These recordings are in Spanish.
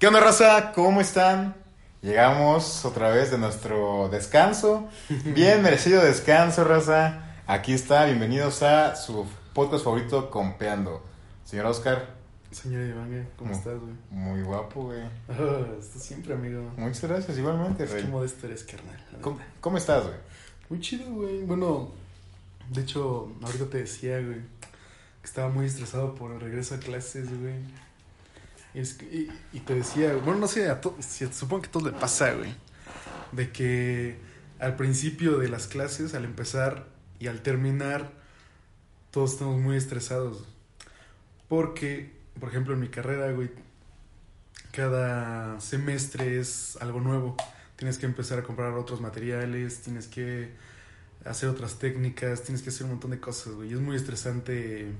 ¿Qué onda, raza? ¿Cómo están? Llegamos otra vez de nuestro descanso. Bien merecido descanso, raza. Aquí está, bienvenidos a su podcast favorito, Compeando. Señor Oscar. Señor Iván, ¿cómo Muy- estás, güey? Muy guapo, güey. Oh, estás siempre, amigo. Muchas gracias, igualmente, Es rey. que modesto eres, carnal. ¿Cómo, cómo estás, güey? Muy chido, güey. Bueno, de hecho, ahorita te decía, güey, que estaba muy estresado por el regreso a clases, güey. Y, te decía, bueno, no sé, supongo que a todos le pasa, güey, de que al principio de las clases, al empezar y al terminar, todos estamos muy estresados. Porque, por ejemplo, en mi carrera, güey, cada semestre es algo nuevo. Tienes que empezar a comprar otros materiales, tienes que hacer otras técnicas, tienes que hacer un montón de cosas, güey. Y es muy estresante.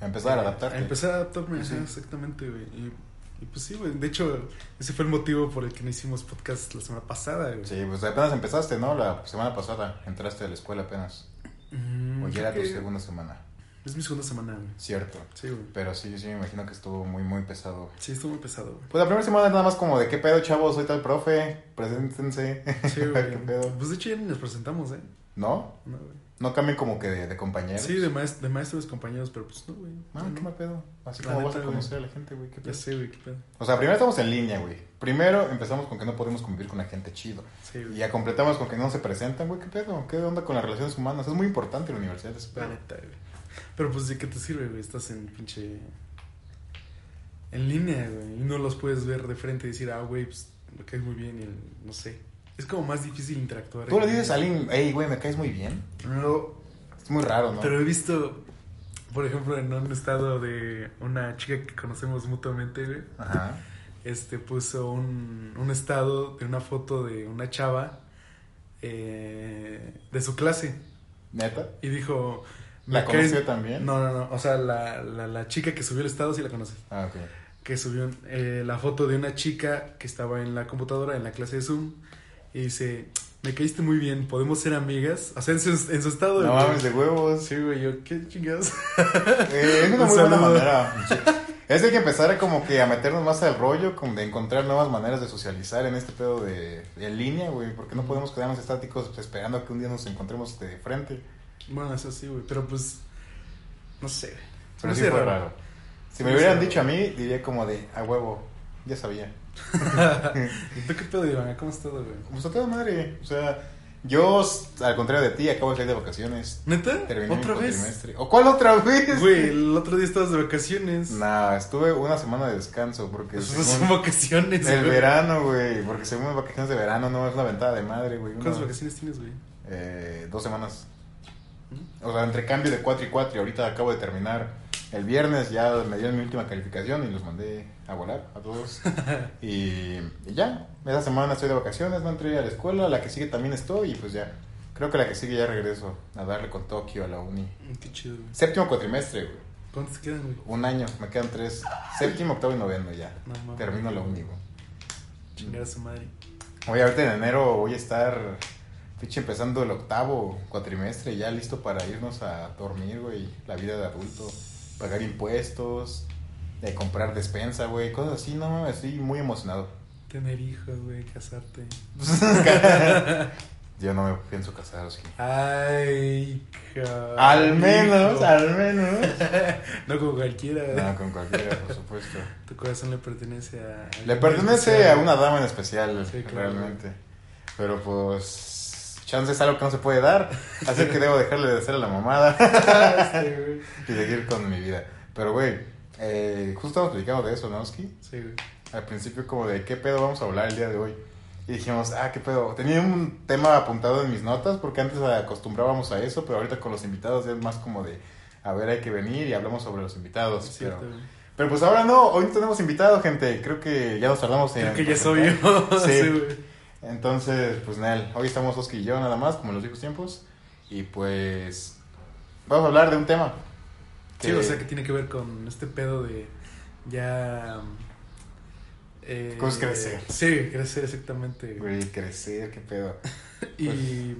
Empezar a adaptarte. A empezar a adaptarme, Sí. exactamente, güey. Y, y pues sí, güey. De hecho, ese fue el motivo por el que no hicimos podcast la semana pasada, güey. Sí, pues apenas empezaste, ¿no? La semana pasada entraste a la escuela apenas. Mm, O ya era tu que segunda semana. Es mi segunda semana, güey. Cierto. Sí, güey. Pero sí, sí, me imagino que estuvo muy, muy pesado. Sí, estuvo muy pesado, güey. Pues la primera semana nada más como de qué pedo, chavos, soy tal profe, preséntense. Sí, ¿Qué güey. pedo? Pues de hecho ya ni nos presentamos, ¿eh? ¿No? No, güey. No cambien como que de, de compañeros. Sí, de, maest- de maestros compañeros, pero pues no, güey. Ah, Ya qué no. mal pedo. Así La como vas neta, a güey. conocer a la gente, güey. ¿Qué Ya pedo? sé, güey, qué pedo. O sea, primero estamos en línea, güey. Primero empezamos con que no podemos convivir con la gente chido. Sí, Y güey. ya completamos con que no se presentan, güey. ¿Qué pedo? ¿Qué onda con las relaciones humanas? Es muy importante la universidad ese La neta, güey. Pero pues, ¿de qué te sirve, güey? Estás en pinche. En línea, güey. Y no los puedes ver de frente y decir, ah, güey, pues me caes muy bien. Y el- no sé. Es como más difícil interactuar. Tú le dices a alguien, hey, güey, me caes muy bien. No, Es muy raro, ¿no? pero he visto, por ejemplo, en un estado de una chica que conocemos mutuamente, güey. Ajá. Este puso un, un estado de una foto de una chava eh, de su clase. ¿Neta? Y dijo. ¿La "Me caes- conoció también? No, no, no. O sea, la, la, la chica que subió el estado sí la conoces. Ah, ok. Que subió eh, la foto de una chica que estaba en la computadora en la clase de Zoom. Y dice: Me caíste muy bien, podemos ser amigas. O sea, en su, en su estado. No güey. mames de huevos. Sí, güey, yo, qué chingados. Eh, es una Un muy buena saludo. manera. Es de que empezar como que a meternos más al rollo, como de encontrar nuevas maneras de socializar en este pedo de, de en línea, güey, porque no podemos quedarnos estáticos pues, esperando a que un día nos encontremos de frente. Bueno, eso sí, güey. Pero pues. No sé. Pero Se sí fue raro. Si me hubieran dicho a mí, diría como de, a huevo, ya sabía. ¿Y tú qué pedo, Iván? ¿Cómo estado, güey? Pues a toda madre, o sea, yo, al contrario de ti, acabo de salir de vacaciones. ¿Neta? Terminé ¿Otra mi vez? ¿O cuál otra vez? Güey, el otro día estabas de vacaciones. Nah, estuve una semana de descanso porque son vacaciones, el güey. verano, güey, porque según vacaciones de verano no es una ventada de madre, güey. ¿Cuántas vacaciones tienes, güey? Eh, dos semanas. ¿Mm? O sea, entre cambio de 4 y 4 y ahorita acabo de terminar. El viernes ya me dieron mi última calificación y los mandé a volar a todos. y, y ya, esa semana estoy de vacaciones, no entré a la escuela, la que sigue también estoy y pues ya. Creo que la que sigue ya regreso a darle con Tokio a la uni. Mm, Qué chido, güey. Séptimo cuatrimestre, güey. ¿Cuántos quedan, güey? Un año, me quedan tres. Séptimo, octavo y noveno ya. No. Termino la uni, güey. Chingar a su madre. Oye, ahorita en enero voy a estar fiche empezando el octavo cuatrimestre, ya listo para irnos a dormir, güey. La vida de adulto, pagar impuestos, de comprar despensa, güey, cosas así, no, estoy muy emocionado. Tener hijos, güey, casarte. Yo no me pienso casar, sí. Ay, cabrón. Al menos, al menos. No como cualquiera. No, con cualquiera, por supuesto. Tu corazón le pertenece a. Le pertenece a una dama en especial, Sí, claro. realmente. Pero pues, chance es algo que no se puede dar, así que debo dejarle de hacer a la mamada. Y seguir con mi vida. Pero, güey, eh, justo estamos platicando de eso, ¿no? Sí, güey. Al principio, como de qué pedo vamos a hablar el día de hoy. Y dijimos, ah, qué pedo. Tenía un tema apuntado en mis notas porque antes acostumbrábamos a eso, pero ahorita con los invitados ya es más como de, a ver, hay que venir y hablamos sobre los invitados. Cierto, pero, pero pues ahora no, hoy no tenemos invitado, gente. Creo que ya nos tardamos en. Creo que ya soy yo. Sí. Sí, güey. Entonces, pues Nel, hoy estamos Oski y yo nada más, como en los viejos tiempos. Y pues, vamos a hablar de un tema. Sí, o sea que tiene que ver con este pedo de ya. Eh, ¿Cómo es crecer? Sí, crecer exactamente. güey. Crecer, qué pedo. Y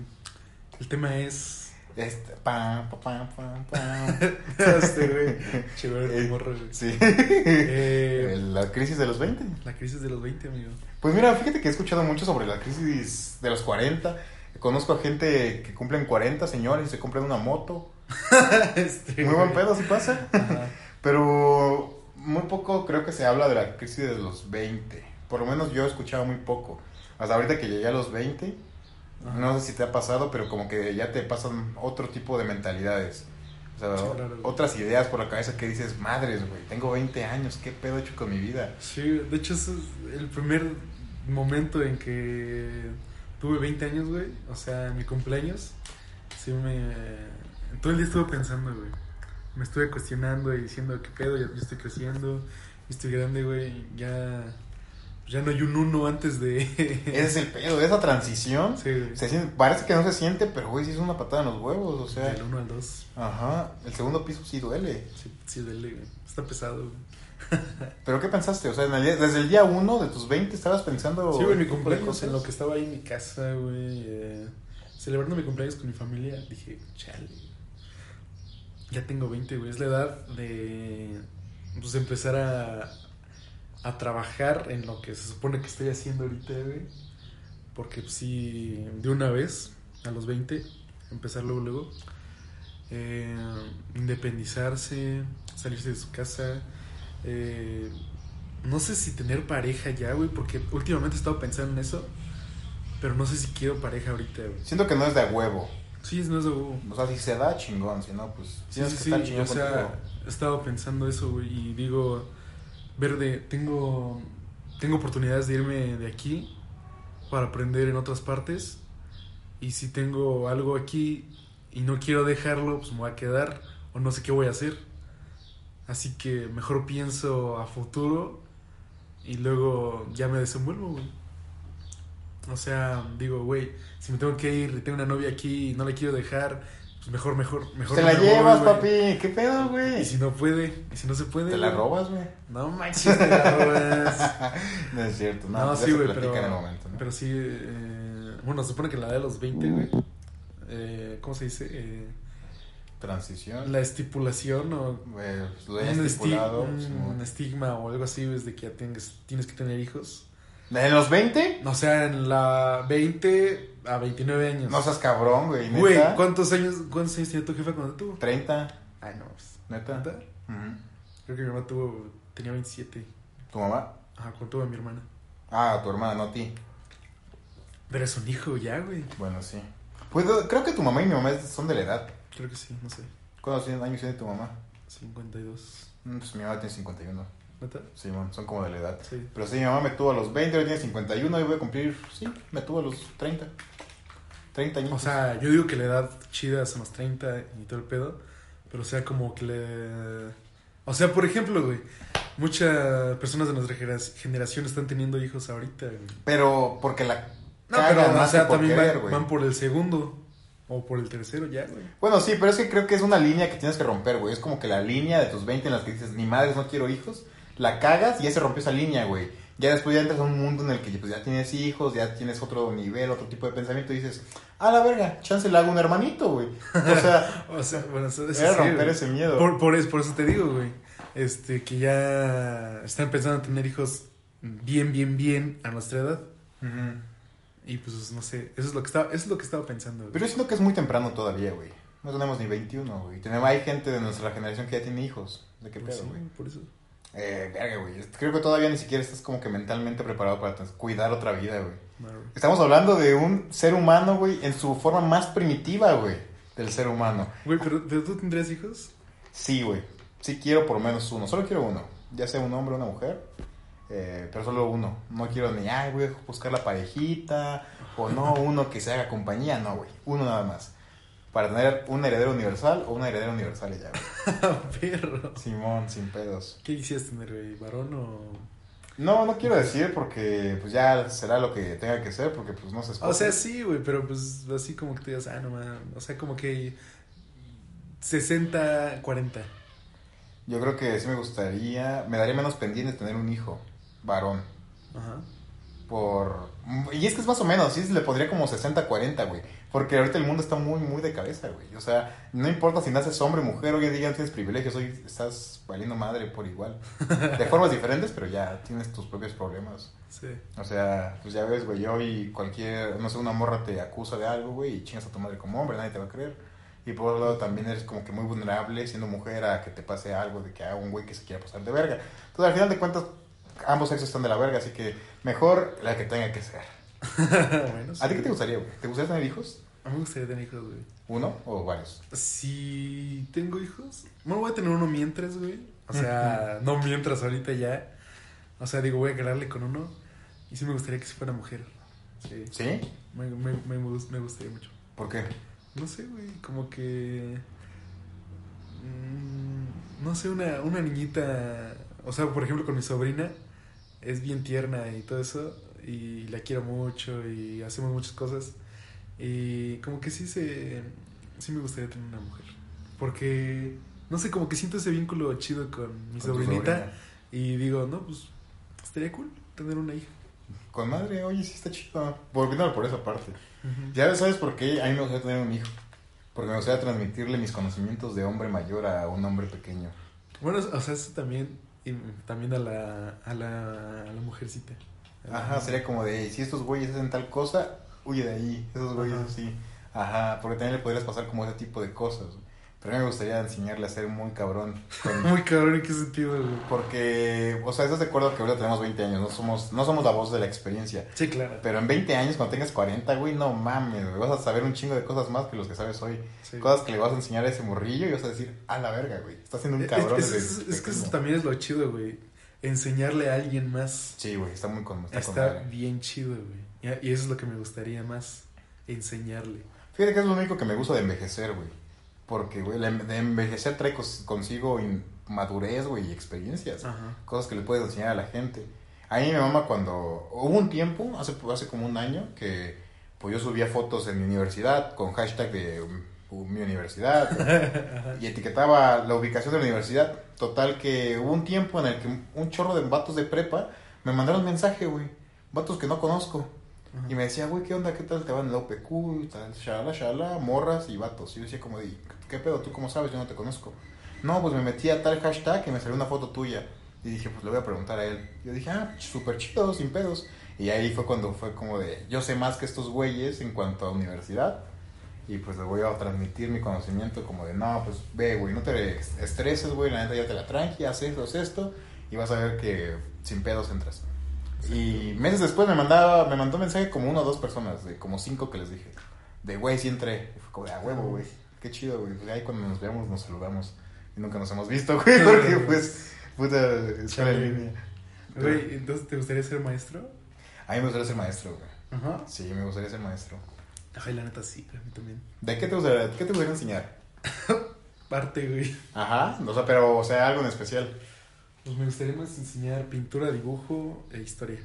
el tema es Este, pam, pam, pam, pam, este, güey. Chévere, Eh, morro, güey. Sí. Eh, La crisis de los 20. la crisis de los 20, amigo. Pues mira, fíjate que he escuchado mucho sobre la crisis de los 40. Conozco a gente que cumplen 40, señores, y se compran una moto. este, Muy buen pedo, sí pasa. Ajá. Pero muy poco creo que se habla de la crisis de los 20. Por lo menos yo he escuchado muy poco. Hasta ahorita que llegué a los 20, Ajá. no sé si te ha pasado, pero como que ya te pasan otro tipo de mentalidades. O sea, Sí, claro, otras ideas por la cabeza que dices, madres, güey, tengo 20 años, ¿qué pedo he hecho con mi vida? Sí, de hecho, ese es el primer momento en que tuve 20 años, güey. O sea, mi cumpleaños. Sí, me. Todo el día estuve pensando, güey. Me estuve cuestionando y diciendo, ¿qué pedo? Ya estoy creciendo, estoy grande, güey. Ya. Ya no hay un uno antes de. Ese es el pedo, esa transición. Sí, güey. Se siente- parece que no se siente, pero güey, sí es una patada en los huevos, o sea. Del 1 al 2. Ajá, el segundo piso sí duele. Sí, sí, duele, güey. Está pesado, güey. ¿Pero qué pensaste? O sea, desde el día uno de tus 20 estabas pensando... Sí, güey, mi cumpleaños, en lo que estaba ahí en mi casa, güey, eh, celebrando mi cumpleaños con mi familia, dije, chale, ya tengo 20, güey, es la edad de, pues, empezar a, a trabajar en lo que se supone que estoy haciendo ahorita, güey, porque, pues, sí, de una vez, a los 20, empezar luego, luego, eh, independizarse, salirse de su casa, eh, no sé si tener pareja ya, güey, porque últimamente he estado pensando en eso, pero no sé si quiero pareja ahorita, güey. Siento que no es de huevo. Sí, no es de huevo. O sea, si se da, chingón. Si no, pues Sí, tienes sí, que sí, estar chingón o sea, contigo. he estado pensando eso, güey, y digo, verde, tengo, tengo oportunidades de irme de aquí para aprender en otras partes, y si tengo algo aquí y no quiero dejarlo, pues me voy a quedar, o no sé qué voy a hacer. Así que mejor pienso a futuro y luego ya me desenvuelvo, güey. O sea, digo, güey, si me tengo que ir y tengo una novia aquí y no la quiero dejar, pues mejor, mejor, mejor. Te me la llevas, papi. ¿Qué pedo, güey? Y si no puede, y si no se puede. ¿Te la robas, güey? No manches, te la robas. no es cierto. No, No, pues sí, se güey, platica pero, en el momento, ¿no? pero sí, eh, bueno, se supone que la de los 20, güey, eh, ¿cómo se dice? Eh, Transición. la estipulación o Eh, pues, lo un, esti- un Simón. estigma o algo así, es de que ya tienes, tienes que tener hijos. ¿En los 20? O sea, en la 20 a 29 años. No seas cabrón, güey. ¿Neta? Güey, ¿cuántos años, ¿cuántos años tenía tu jefa cuando tuvo? 30. Ay, no, pues, ¿Neta? ¿neta? Creo que mi mamá tuvo, tenía 27. ¿Tu mamá? Ajá, cuando tuvo a mi hermana. Ah, tu hermana, no a ti. Pero es un hijo ya, güey. Bueno, sí. Pues creo que tu mamá y mi mamá son de la edad. Creo que sí, no sé. ¿Cuántos años tiene tu mamá? 52. Mm, Pues mi mamá tiene 51. ¿Neta? Sí, man, son como de la edad. Sí. Pero sí, mi mamá me tuvo a los 20, ahora tiene 51 y voy a cumplir, sí, me tuvo a los 30. 30 años. O sea, yo digo que la edad chida son los 30 y todo el pedo. Pero o sea, como que le. O sea, por ejemplo, güey. Muchas personas de nuestra genera- generación están teniendo hijos ahorita, güey. Pero porque la No, pero o sea, también querer, van, van por el segundo. O por el tercero ya, güey. Bueno, sí, pero es que creo que es una línea que tienes que romper, güey. Es como que la línea de tus 20 en las que dices, ni madres, no quiero hijos. La cagas y ya se rompió esa línea, güey. Ya después ya entras a un mundo en el que pues, ya tienes hijos, ya tienes otro nivel, otro tipo de pensamiento y dices, a la verga, chance le hago un hermanito, güey. O sea, O sea, bueno, eso, eso era sí, romper güey. ese miedo. Por, por, eso, por eso te digo, güey. Este, que ya están pensando en tener hijos bien, bien, bien a nuestra edad. Y pues, no sé, eso es lo que estaba, eso es lo que estaba pensando, güey. Pero yo siento que es muy temprano todavía, güey. No tenemos ni 21, güey. Tenemos, hay gente de nuestra generación que ya tiene hijos. ¿De qué Pues pedo, sí, güey? por eso. Eh, verga, güey. Creo que todavía ni siquiera estás como que mentalmente preparado para cuidar otra vida, güey. Estamos hablando de un ser humano, güey, en su forma más primitiva, güey, del ser humano. Güey, pero, pero tú tendrías hijos. Sí, güey. Sí quiero por lo menos uno. Solo quiero uno. Ya sea un hombre o una mujer. eh, pero solo uno. No quiero ni, ay, voy a buscar la parejita. O no, uno que se haga compañía. No, güey. Uno nada más. Para tener un heredero universal o una heredera universal y ya, güey. Perro. Simón, sin pedos. ¿Qué quisieras tener, güey? ¿Varón o...? No, no quiero decir porque pues ya será lo que tenga que ser porque pues no se O sea, sí, güey, pero pues así como que te digas, ah, no man. O sea, como que 60, 40. Yo creo que sí me gustaría, me daría menos pendiente tener un hijo, varón. Ajá. Por... Y es que es más o menos, sí, le pondría como 60-40, güey. Porque ahorita el mundo está muy, muy de cabeza, güey. O sea, no importa si naces hombre o mujer, hoy en día tienes privilegios, hoy estás valiendo madre por igual. De formas diferentes, pero ya tienes tus propios problemas. Sí. O sea, pues ya ves, güey, hoy cualquier, no sé, una morra te acusa de algo, güey, y chingas a tu madre como hombre, nadie te va a creer. Y por otro lado también eres como que muy vulnerable siendo mujer a que te pase algo de que haga un güey que se quiera pasar de verga. Entonces al final de cuentas ambos sexos están de la verga, así que mejor la que tenga que ser. bueno, ¿A ti qué te gustaría, güey? ¿Te gustaría tener hijos? A mí me gustaría tener hijos, güey. ¿Uno o varios? Si tengo hijos, bueno, voy a tener uno mientras, güey. O sea, no mientras ahorita ya. O sea, digo, voy a quedarle con uno. Y sí me gustaría que si fuera mujer. Sí. ¿Sí? Me, me, me gustaría mucho. ¿Por qué? No sé, güey, como que... mm, no sé, una, una niñita... O sea, por ejemplo, con mi sobrina. Es bien tierna y todo eso. Y la quiero mucho y hacemos muchas cosas. Y como que sí se... Sí me gustaría tener una mujer. Porque... No sé, como que siento ese vínculo chido con mi Con sobrinita. Y digo, no, pues estaría cool tener una hija. Con madre, oye, sí está chido. Volviéndolo por esa parte. Ya sabes por qué a mí me gustaría tener un hijo. Porque me gustaría transmitirle mis conocimientos de hombre mayor a un hombre pequeño. Bueno, o sea, eso también, y también a la, a la, a la mujercita. Ajá, sería como de, si estos güeyes hacen tal cosa, huye de ahí, esos güeyes así. Ajá, porque también le podrías pasar como ese tipo de cosas. Pero a mí me gustaría enseñarle a ser muy cabrón. con- Muy cabrón, ¿en qué sentido, güey? Porque, o sea, estás de acuerdo que ahorita tenemos 20 años, no somos, no somos la voz de la experiencia. Sí, claro. Pero en 20 años, cuando tengas 40, güey, no mames, güey, vas a saber un chingo de cosas más que los que sabes hoy. Sí. Cosas que le vas a enseñar a ese morrillo y vas a decir, a la verga, güey, está siendo un Es- cabrón. es, es- es que eso pequeño". también es lo chido, güey. Enseñarle a alguien más Sí, güey, está muy con, está bien chido, güey. Y eso es lo que me gustaría más, enseñarle. Fíjate que es lo único que me gusta de envejecer, güey. Porque, güey, em- de envejecer trae consigo in- madurez, güey, y experiencias. Ajá. Cosas que le puedes enseñar a la gente. A mí me mama cuando... Hubo un tiempo, hace, hace como un año, que pues yo subía fotos en mi universidad con hashtag de mi universidad. y etiquetaba la ubicación de la universidad. Total que hubo un tiempo en el que un- chorro de vatos de prepa me mandaron mensaje, güey. Vatos que no conozco. Ajá. Y me decía, güey, ¿qué onda? ¿Qué tal te va en el OPQ? Tal, shala, shala, morras y vatos. Y yo decía como, de, ¿qué pedo? ¿Tú cómo sabes? Yo no te conozco. No, pues me metí a tal hashtag y me salió una foto tuya. Y dije, pues le voy a preguntar a él. Yo dije, ah, súper chido, sin pedos. Y ahí fue cuando fue como de, yo sé más que estos güeyes en cuanto a universidad. Y pues le voy a transmitir mi conocimiento como de, no, pues ve, güey, no te estreses, güey, la neta ya te la tranqui, haz esto, haz esto. Y vas a ver que sin pedos entras. Y meses después me mandaba, me mandó mensaje como una o dos personas, de como cinco que les dije. De güey, sí entré. Y fue como de a huevo, güey. Qué chido, güey. Pues ahí cuando nos veamos nos saludamos. Y nunca nos hemos visto, güey, porque pues, puta, escuela en línea. Güey, entonces, ¿te gustaría ser maestro? A mí me gustaría ser maestro, güey. Ajá. Sí, me gustaría ser maestro. Ay, la neta sí, a mí también. ¿De qué te gustaría, qué te gustaría enseñar? Parte, güey. Ajá, o sea, pero, o sea, algo en especial. Pues me gustaría más enseñar pintura, dibujo e historia.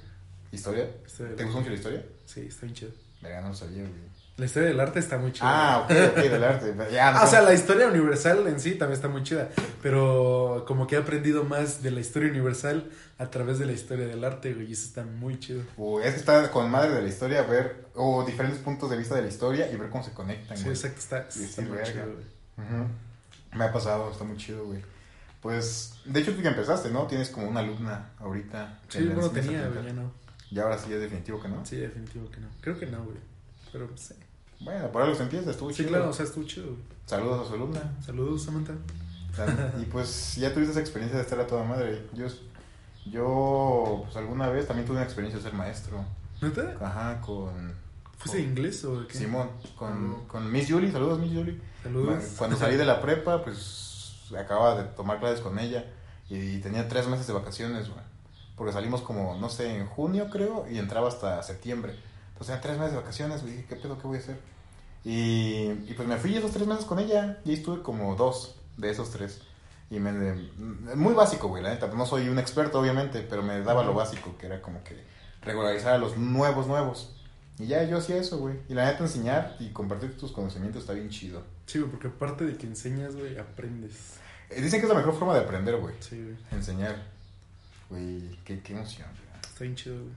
¿Historia? ¿Te gusta mucho la historia? Sí, está bien chido. Verga, no lo sabía, güey. La historia del arte está muy chida. Ah, ok, ok, del arte. Ya, Ah, o sea, la historia universal en sí también está muy chida, pero como que he aprendido más de la historia universal a través de la historia del arte, güey, y eso está muy chido. Uy, es que está con madre de la historia ver, o diferentes puntos de vista de la historia y ver cómo se conectan, Sí, güey. exacto, está, está muy verga. chido, güey. Me ha pasado, está muy chido, güey. Pues, de hecho tú ya empezaste, ¿no? Tienes como una alumna ahorita. Sí, bueno, tenía, güey, ya no. Y ahora sí es definitivo que no. Sí, definitivo que no. Creo que no, güey. Pero pues, sí. Bueno, por algo se empieza, estuvo Sí, chido. claro, o sea, estuvo chido. Saludos a su alumna. Saludos, Samantha. Y pues ya tuviste esa experiencia de estar a toda madre. Yo, yo pues alguna vez también tuve una experiencia de ser maestro. ¿Neta? Ajá, con... ¿Fuiste inglés o de qué? Simón, con, Ah. con Miss Julie, saludos Miss Julie. Saludos. Cuando salí de la prepa, pues acababa de tomar clases con ella y tenía tres meses de vacaciones, güey. Porque salimos como, no sé, en junio creo y entraba hasta septiembre. Entonces tenía tres meses de vacaciones, güey. Dije, ¿qué pedo, qué voy a hacer? Y, y pues me fui esos tres meses con ella y ahí estuve como dos de esos tres. Y me, muy básico, güey, la neta. No soy un experto, obviamente, pero me daba lo básico, que era como que regularizar a los nuevos, nuevos. Y ya yo hacía eso, güey. Y la neta, enseñar y compartir tus conocimientos está bien chido. Sí, güey, porque aparte de que enseñas, güey, aprendes. Eh, Dicen que es la mejor forma de aprender, güey. Sí, güey. Enseñar. Güey, qué, qué emoción, güey. Está bien chido, güey.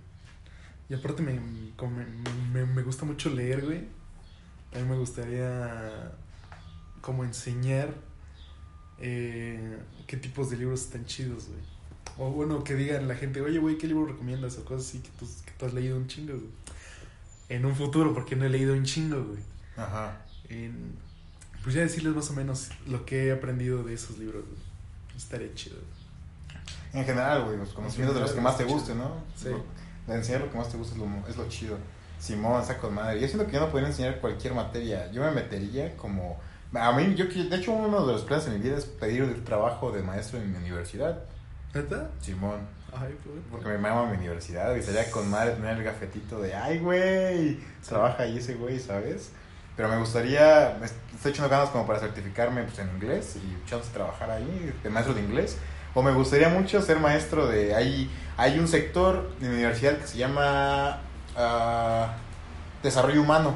Y aparte me, como me, me, me gusta mucho leer, güey. A mí me gustaría como enseñar eh, qué tipos de libros están chidos, güey. O bueno, que digan la gente, oye, güey, ¿qué libro recomiendas? O cosas así que tú, que tú has leído un chingo, güey. En un futuro, porque no he leído un chingo, güey. Ajá. En- pues ya decirles más o menos lo que he aprendido de esos libros, güey. Estaría chido. güey. En general, güey, los conocimientos de los que más te gusten, ¿no? Sí. Lo- De enseñar lo que más te gusta es lo, es lo chido. Simón, está con madre. Yo siento que yo no podría enseñar cualquier materia. Yo me metería como... A mí, yo, de hecho, uno de los planes en mi vida es pedir el trabajo de maestro en mi universidad. ¿Neta? Simón. Ay, güey. Porque me mama mi universidad y sería con madre tener el gafetito de, ay, güey, trabaja ahí ese güey, ¿sabes? Pero me gustaría, me estoy echando ganas como para certificarme pues, en inglés y chance de trabajar ahí, de maestro de inglés. O me gustaría mucho ser maestro de, hay, hay un sector de mi universidad que se llama ah, desarrollo humano.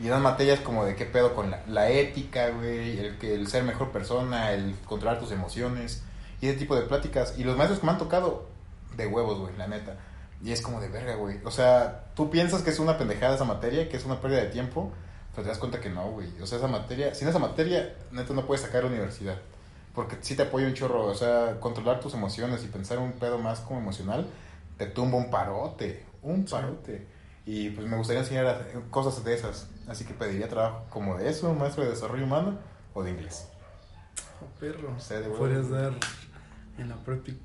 Y dan materias como de qué pedo con la, ética, güey, el, el ser mejor persona, el controlar tus emociones y ese tipo de pláticas. Y los maestros que me han tocado, de huevos, güey, la neta. Y es como de verga, güey. O sea, tú piensas que es una pendejada esa materia, que es una pérdida de tiempo, pero te das cuenta que no, güey. O sea, esa materia, sin esa materia, neta no puedes sacar la universidad. Porque sí te apoya un chorro, o sea, controlar tus emociones y pensar un pedo más como emocional, te tumba un parote, un Sí. parote. Y pues me gustaría enseñar cosas de esas. Así que pediría trabajo como de eso, maestro de desarrollo humano o de inglés. Oh, perro. Sí, de huevo. Podrías dar en la,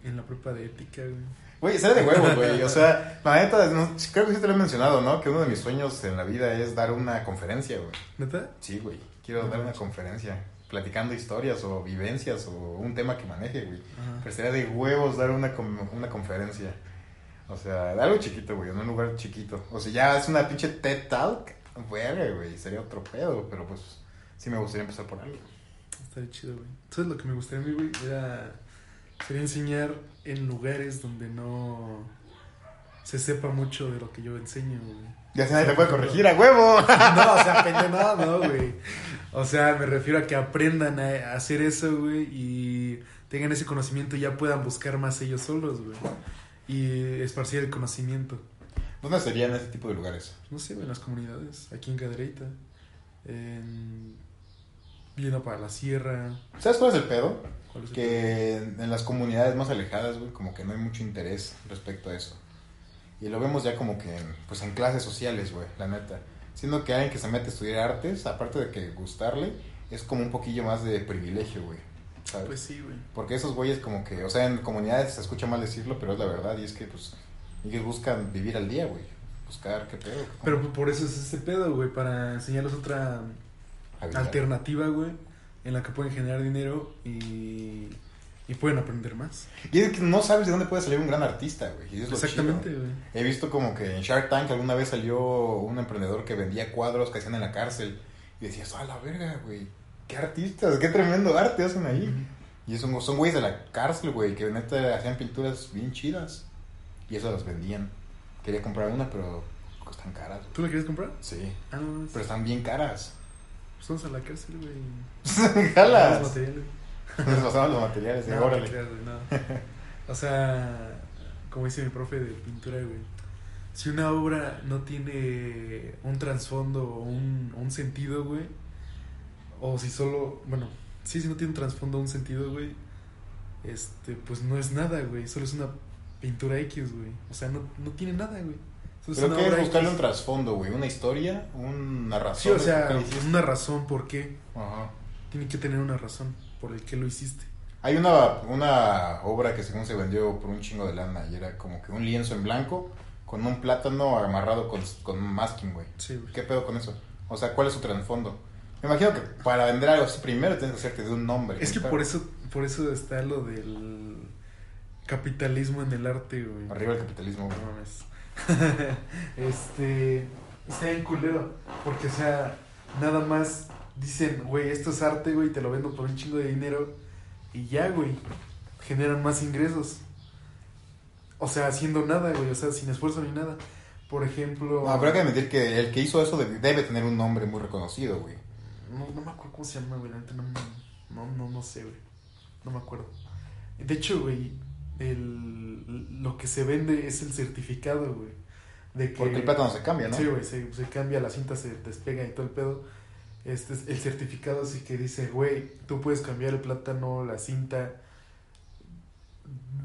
en la prepa de ética, güey. Güey, sería de huevos, güey. O sea, la neta, no- creo que sí te lo he mencionado, ¿no? Que uno de mis sueños en la vida es dar una conferencia, güey. ¿Neta? Sí, güey. Quiero dar una conferencia platicando historias o vivencias o un tema que maneje, güey. Ajá. Pero sería de huevos dar una, una conferencia. O sea, algo chiquito, güey, en un lugar chiquito. O sea, ya es una pinche TED Talk. Verga, güey, sería otro pedo, pero pues sí me gustaría empezar por algo. Estaría chido, güey. Entonces lo que me gustaría a mí, güey, era... Sería enseñar en lugares donde no se sepa mucho de lo que yo enseño, güey. Ya si nadie te puede corregir, a huevo. No, o sea, pendejo, no, no, güey. O sea, me refiero a que aprendan a hacer eso, güey, y tengan ese conocimiento y ya puedan buscar más ellos solos, güey. Y esparcir el conocimiento. ¿Dónde serían ese tipo de lugares? No sé, en las comunidades, aquí en Cadereyta, en... Yendo para la sierra. ¿Sabes cuál es el pedo? ¿Cuál es el que en las comunidades más alejadas, güey, como que no hay mucho interés respecto a eso. Y lo vemos ya como que pues en clases sociales, güey, la neta. Siendo que alguien que se mete a estudiar artes, aparte de que gustarle, es como un poquillo más de privilegio, güey. ¿Sabes? Pues sí, güey. Porque esos güeyes como que, o sea, en comunidades se escucha mal decirlo, pero es la verdad. Y es que, pues, ellos buscan vivir al día, güey. Buscar qué pedo. qué Pero por eso es ese pedo, güey, para enseñarles otra habilidad. alternativa, güey, en la que pueden generar dinero y, y pueden aprender más. Y es que no sabes de dónde puede salir un gran artista, güey. Exactamente, güey. He visto como que en Shark Tank alguna vez salió un emprendedor que vendía cuadros que hacían en la cárcel. Y decías, ah, la verga, güey. Qué artistas, qué tremendo arte hacen ahí. Y son, son güeyes de la cárcel, güey, que neta hacían pinturas bien chidas. Y eso las vendían. Quería comprar una, pero están caras. güey. ¿Tú la quieres comprar? Sí, Ah, no, pero están bien caras. pues vamos a la cárcel, güey. Jalas. Los materiales. Nos pasaban los materiales, No, te órale. creas, güey, no. O sea, como dice mi profe de pintura, güey. Si una obra no tiene un trasfondo o un, un sentido, güey. O si solo, bueno, sí, si no tiene un trasfondo un sentido, güey. Este, pues no es nada, güey. Solo es una pintura X, güey. O sea, no, no tiene nada, güey. Solo Pero qué es buscarle X. un trasfondo, güey. Una historia, una razón. Sí, o sea, una razón por qué. Ajá. Tiene que tener una razón por el que lo hiciste. Hay una, una obra que según se vendió por un chingo de lana y era como que un lienzo en blanco con un plátano amarrado con, con masking, güey. Sí, güey. ¿Qué pedo con eso? O sea, ¿cuál es su trasfondo? Me imagino que para vender algo primero tienes que hacerte de un nombre. Es que por eso, por eso está lo del capitalismo en el arte, güey. Arriba el capitalismo, güey. No mames. este. Está en culero. Porque, o sea, nada más dicen, güey, esto es arte, güey, te lo vendo por un chingo de dinero. Y ya, güey. Generan más ingresos. O sea, haciendo nada, güey. O sea, sin esfuerzo ni nada. Por ejemplo. No, pero hay que admitir que el que hizo eso debe tener un nombre muy reconocido, güey. No, no me acuerdo cómo se llama, güey. La neta no, no, no, no sé, güey. No me acuerdo. De hecho, güey, el, lo que se vende es el certificado, güey. De que, Porque el plátano se cambia, ¿no? Sí, güey, se, se cambia, la cinta se despega y todo el pedo. Este es el certificado así que dice, güey, tú puedes cambiar el plátano, la cinta,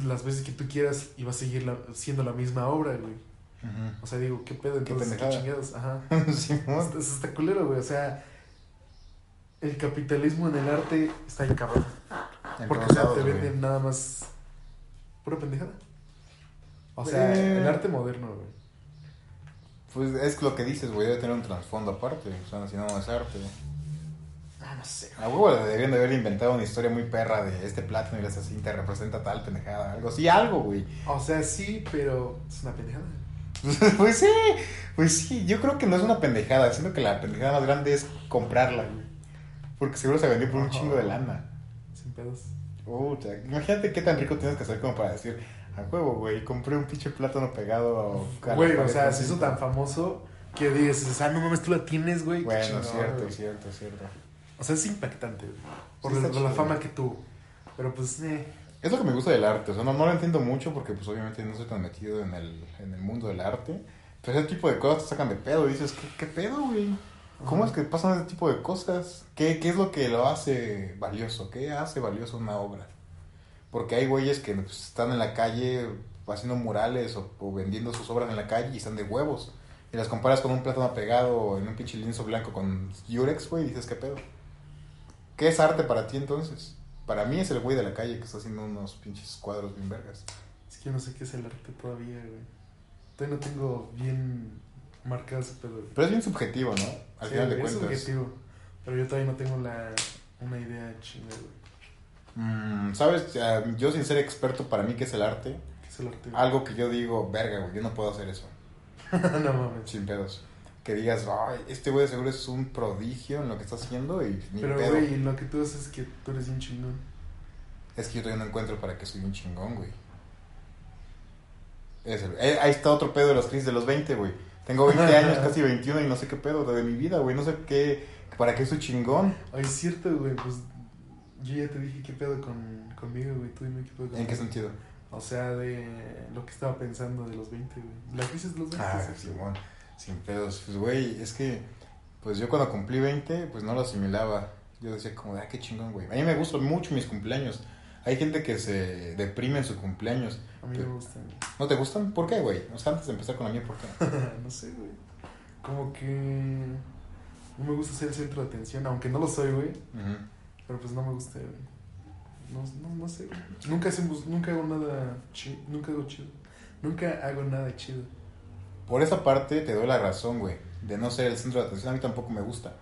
las veces que tú quieras y va a seguir la- siendo la misma obra, güey. Ujú. O sea, digo, ¿qué pedo? Entonces, ¿qué, pendejada. chingados? Ajá. Simón. Eso eso está culero, güey. O sea, el capitalismo en el arte está cabrón. En Porque, o sea, te güey. venden nada más pura pendejada. O sea, Eh. el arte moderno, güey. Pues es lo que dices, güey, debe tener un trasfondo aparte. O sea, si no, no es arte. Ah, no sé. A huevo le de haber inventado una historia muy perra de este plátano y esa cinta representa tal pendejada. Algo así, algo, güey. O sea, sí, pero es una pendejada. pues sí, pues sí. Yo creo que no es una pendejada. Siento que la pendejada más grande es comprarla, güey. Porque seguro se vendió por un chingo de lana. Sin pedos. Puta, imagínate qué tan rico tienes que ser como para decir, a huevo, güey, compré un pinche plátano pegado a Güey, o sea, se hizo cinta". tan famoso que dices, o sea, no mames, tú la tienes, güey. Bueno, cierto, güey. cierto, cierto. O sea, es impactante, güey. Por, Sí, la- fama que tuvo. Pero pues, eh. Es lo que me gusta del arte, o sea, no, no lo entiendo mucho porque pues obviamente no soy tan metido en el, en el mundo del arte, pero ese tipo de cosas te sacan de pedo y dices, ¿qué, qué pedo, güey? ¿Cómo es que pasan ese tipo de cosas? ¿Qué, ¿Qué es lo que lo hace valioso? ¿Qué hace valioso una obra? Porque hay güeyes que pues, están en la calle haciendo murales o, o vendiendo sus obras en la calle y están de huevos. Y las comparas con un plátano pegado en un pinche lienzo blanco con Yurex, güey, y dices, ¿qué pedo? ¿Qué es arte para ti entonces? Para mí es el güey de la calle que está haciendo unos pinches cuadros bien vergas. Es que yo no sé qué es el arte todavía, güey. Todavía no tengo bien marcado ese pedo. Pero es bien subjetivo, ¿no? Al Sí, final de es cuentas. subjetivo. Pero yo todavía no tengo la, una idea chingada, güey. Mm, ¿Sabes? Yo sin ser experto para mí, ¿qué es el arte? ¿Qué es el arte? Algo que yo digo, verga, güey, yo no puedo hacer eso. no mames. Sin pedos. Que digas, ay, este güey seguro es un prodigio en lo que está haciendo y ni Pero, pedo. güey, lo que tú haces es que tú eres bien chingón. Es que yo todavía no encuentro para qué soy un chingón, güey. Eh, ahí está otro pedo de los crisis de los 20, güey. Tengo 20 años, casi 21 y no sé qué pedo de mi vida, güey. No sé qué, para qué soy chingón. Ay, es cierto, güey, pues yo ya te dije qué pedo con, conmigo, güey. Tú dime qué pedo ¿En conmigo. qué sentido? O sea, de lo que estaba pensando de los 20, güey. La crisis de los 20. Ah, Simón, sin pedos. Pues, güey, es que, pues yo cuando cumplí 20, pues no lo asimilaba. Yo decía como, ah, qué chingón, güey. A mí me gustan mucho mis cumpleaños. Hay gente que se deprime en su cumpleaños. A mí me gustan. ¿No te gustan? ¿Por qué, güey? O sea, antes de empezar con la mía, ¿por qué? no sé, güey. Como que no me gusta ser el centro de atención, aunque no lo soy, güey. Pero pues no me gusta, güey. No, no, no sé, güey. Nunca, hacemos, nunca hago nada chido. Nunca hago chido. Nunca hago nada chido. Por esa parte te doy la razón, güey, de no ser el centro de atención. A mí tampoco me gusta.